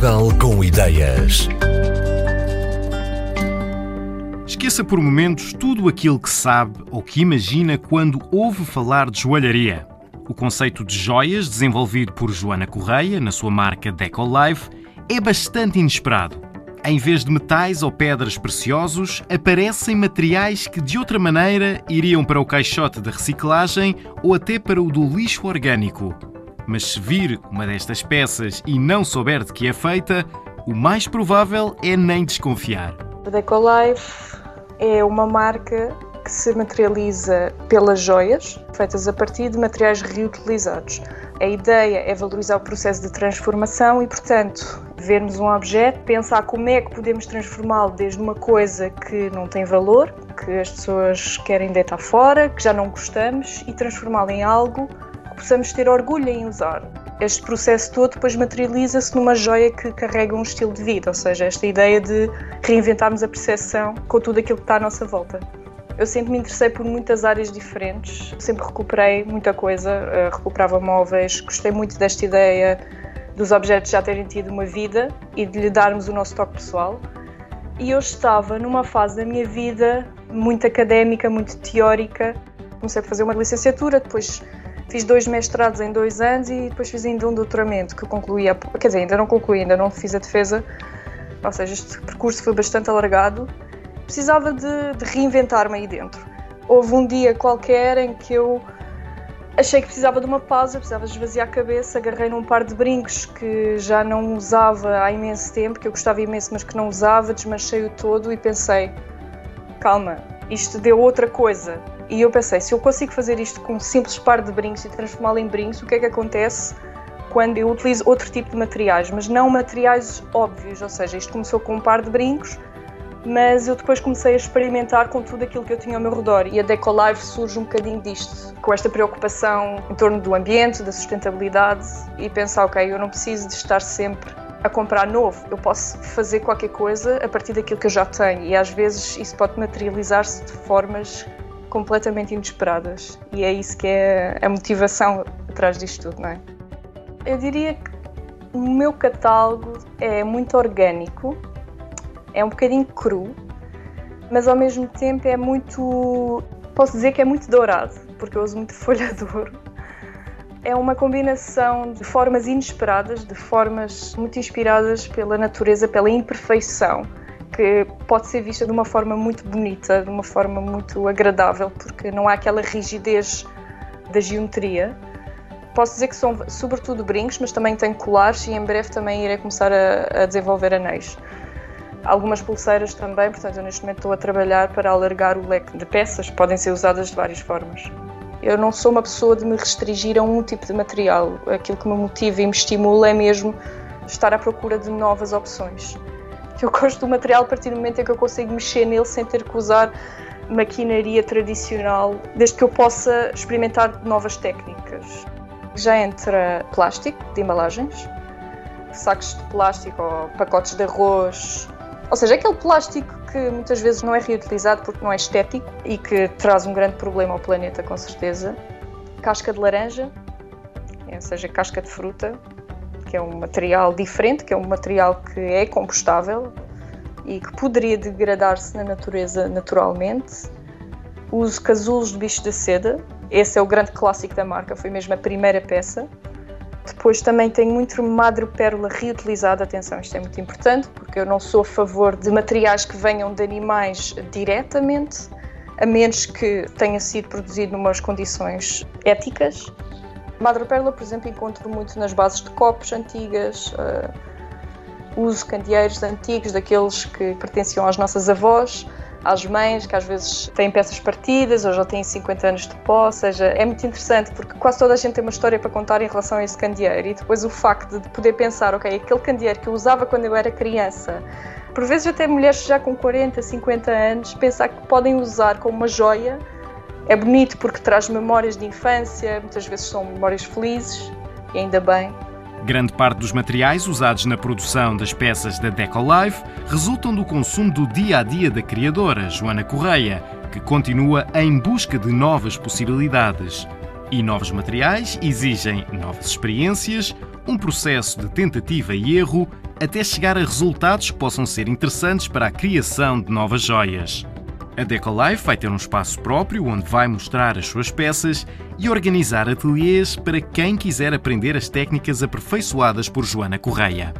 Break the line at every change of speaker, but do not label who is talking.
Portugal com ideias.
Esqueça por momentos tudo aquilo que sabe ou que imagina quando ouve falar de joalharia. O conceito de joias, desenvolvido por Joana Correia na sua marca Deco Life, é bastante inesperado. Em vez de metais ou pedras preciosos, aparecem materiais que de outra maneira iriam para o caixote da reciclagem ou até para o do lixo orgânico. Mas se vir uma destas peças e não souber de que é feita, o mais provável é nem desconfiar.
A Decolife é uma marca que se materializa pelas joias, feitas a partir de materiais reutilizados. A ideia é valorizar o processo de transformação e, portanto, vermos um objeto, pensar como é que podemos transformá-lo desde uma coisa que não tem valor, que as pessoas querem deitar fora, que já não gostamos, e transformá-lo em algo possamos ter orgulho em usar. Este processo todo depois materializa-se numa joia que carrega um estilo de vida, ou seja, esta ideia de reinventarmos a percepção com tudo aquilo que está à nossa volta. Eu sempre me interessei por muitas áreas diferentes, sempre recuperei muita coisa, eh, recuperava móveis, gostei muito desta ideia dos objetos já terem tido uma vida e de lhe darmos o nosso toque pessoal. E eu estava numa fase da minha vida muito académica, muito teórica. Comecei a fazer uma licenciatura, depois Fiz dois mestrados em dois anos e depois fiz ainda um doutoramento que concluí, a, quer dizer, ainda não concluí, ainda não fiz a defesa, ou seja, este percurso foi bastante alargado. Precisava de, de reinventar-me aí dentro. Houve um dia qualquer em que eu achei que precisava de uma pausa, precisava esvaziar a cabeça, agarrei num par de brincos que já não usava há imenso tempo, que eu gostava imenso, mas que não usava, desmanchei-o todo e pensei: calma, isto deu outra coisa. E eu pensei, se eu consigo fazer isto com um simples par de brincos e transformá-lo em brincos, o que é que acontece quando eu utilizo outro tipo de materiais, mas não materiais óbvios, ou seja, isto começou com um par de brincos, mas eu depois comecei a experimentar com tudo aquilo que eu tinha ao meu redor. E a Decolive surge um bocadinho disto, com esta preocupação em torno do ambiente, da sustentabilidade e pensar, ok, eu não preciso de estar sempre a comprar novo, eu posso fazer qualquer coisa a partir daquilo que eu já tenho. E às vezes isso pode materializar-se de formas completamente inesperadas. E é isso que é a motivação atrás disto tudo, não é? Eu diria que o meu catálogo é muito orgânico, é um bocadinho cru, mas ao mesmo tempo é muito. Posso dizer que é muito dourado, porque eu uso muito folha de ouro. É uma combinação de formas inesperadas, de formas muito inspiradas pela natureza, pela imperfeição que pode ser vista de uma forma muito bonita, de uma forma muito agradável, porque não há aquela rigidez da geometria. Posso dizer que são sobretudo brincos, mas também tenho colares e em breve também irei começar a, a desenvolver anéis. Algumas pulseiras também, portanto, eu neste momento estou a trabalhar para alargar o leque de peças, podem ser usadas de várias formas. Eu não sou uma pessoa de me restringir a um tipo de material. Aquilo que me motiva e me estimula é mesmo estar à procura de novas opções que eu gosto do material a partir do momento em que eu consigo mexer nele sem ter que usar maquinaria tradicional, desde que eu possa experimentar novas técnicas. Já entra plástico de embalagens, sacos de plástico ou pacotes de arroz, ou seja, aquele plástico que muitas vezes não é reutilizado porque não é estético e que traz um grande problema ao planeta, com certeza. Casca de laranja, ou seja, casca de fruta, que é um material diferente, que é um material que é compostável e que poderia degradar-se na natureza naturalmente. Uso casulos de bicho da seda, esse é o grande clássico da marca, foi mesmo a primeira peça. Depois também tenho muito madrepérola reutilizada, atenção, isto é muito importante, porque eu não sou a favor de materiais que venham de animais diretamente, a menos que tenha sido produzido numas condições éticas Madrepérola, por exemplo, encontro muito nas bases de copos antigas, uh, uso candeeiros antigos, daqueles que pertenciam às nossas avós, às mães, que às vezes têm peças partidas ou já têm 50 anos de pó, ou seja, é muito interessante porque quase toda a gente tem uma história para contar em relação a esse candeeiro e depois o facto de poder pensar, ok, aquele candeeiro que eu usava quando eu era criança, por vezes até mulheres já com 40, 50 anos, pensar que podem usar como uma joia é bonito porque traz memórias de infância, muitas vezes são memórias felizes, e ainda bem.
Grande parte dos materiais usados na produção das peças da Decolife resultam do consumo do dia a dia da criadora, Joana Correia, que continua em busca de novas possibilidades. E novos materiais exigem novas experiências, um processo de tentativa e erro até chegar a resultados que possam ser interessantes para a criação de novas joias. A Decolife vai ter um espaço próprio onde vai mostrar as suas peças e organizar ateliês para quem quiser aprender as técnicas aperfeiçoadas por Joana Correia.